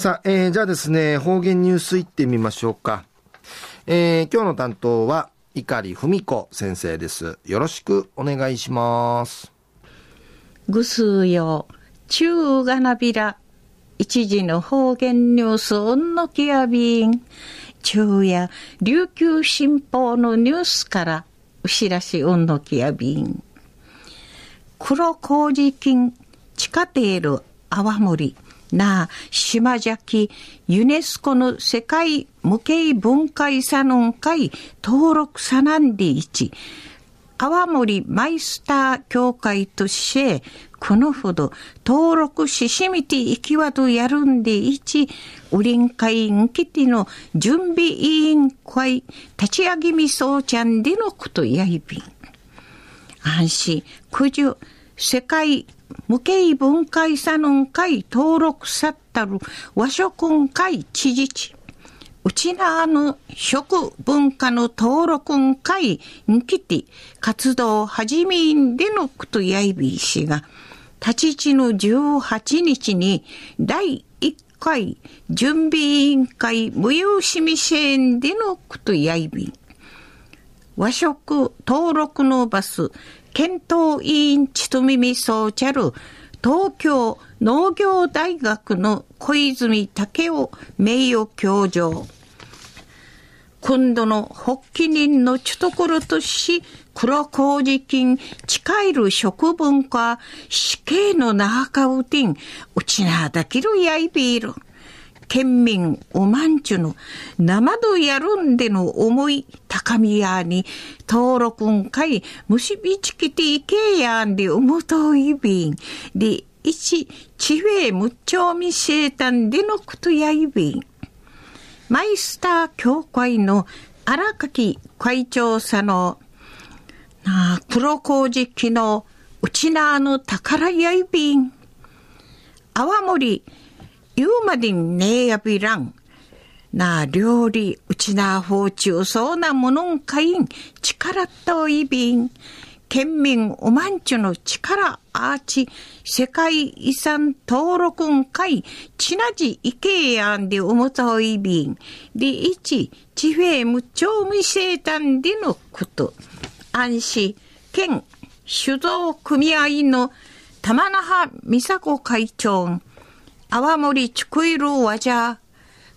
さあ、えー、じゃあですね、方言ニュースいってみましょうか。えー、今日の担当は、碇文子先生です。よろしくお願いします。ぐすうよ、中がなびら、一時の方言ニュース、うんのきやびん。中夜、琉球新報のニュースから、うしらしうんのきやびん。黒麹菌、地下テール、泡盛。な島崎ユネスコの世界無形文化遺産の会登録さなんでいち、泡森マイスター協会として、このほど登録ししみていきわとやるんでいち、ウリン会んきての準備委員会立ち上げみそうちゃんでのことやいびん。安心、九十、世界無形文化遺産の会登録さったる和食会知事地。うちなあの食文化の登録会にきて活動始めんでのことやいびいしが、立ち地の18日に第1回準備委員会無用しみ支援でのことやいびん。和食登録のバス検討委員ちとみみそうちゃる東京農業大学の小泉武雄名誉教授。今度の発起人のちところとし、黒麹菌、近いる食文化、死刑の中うてん、うちなだけるやいびいる。県民おまんちゅの生どやるんでの思い高みやに登録んかい結びつけていけやんで思といびん。で一地平無調味生誕でのことやいびん。マイスター協会の荒垣会長さのなあ黒麹機のうちなあの宝やいびん。泡盛ゆうまでんねやびらん。な料理、うちな包中そうなものんかいん、力といびん。県民おまんちゅの力アーチ、世界遺産登録んかい、ちなじいけやんでおもといびん。で、一、地平無調味生誕でのこと。安心、県酒造組合の玉那覇美佐子会長、泡盛ちくいるわじゃ、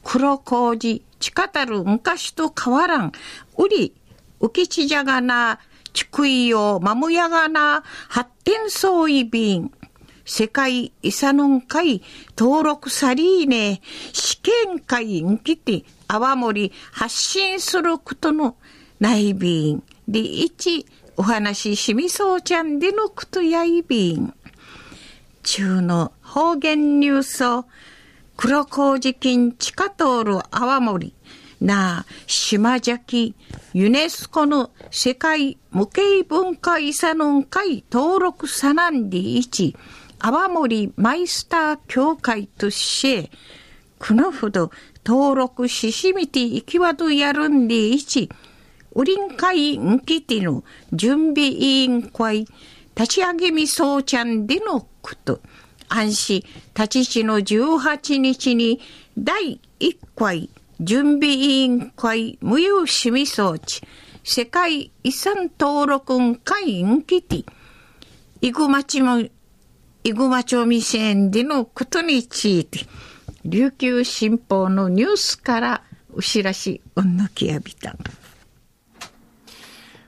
黒麹、ちかたる昔と変わらん、うり、うきちじゃがな、ちくいよ、まむやがな、発展そういびん。世界遺産の会。登録さりーね、試験会に来て、泡盛発信することの。ないびん。で、一、お話ししみそうちゃんでのことやいびん。中の方言ニュースを黒麹菌地下通る泡盛。なあ島崎ユネスコの世界無形文化遺産の会登録さなんでいち。泡盛マイスター協会としてこのほど登録ししみていきわどやるんでいち。ウリン会んきての準備委員会。立ち上げみそうちゃんでのこと。安心、立ち地の18日に第1回準備委員会無有市民装置世界遺産登録会員基地、イグマチも、イグマ町未線でのことについて、琉球新報のニュースからお知らし、うんぬきやびた。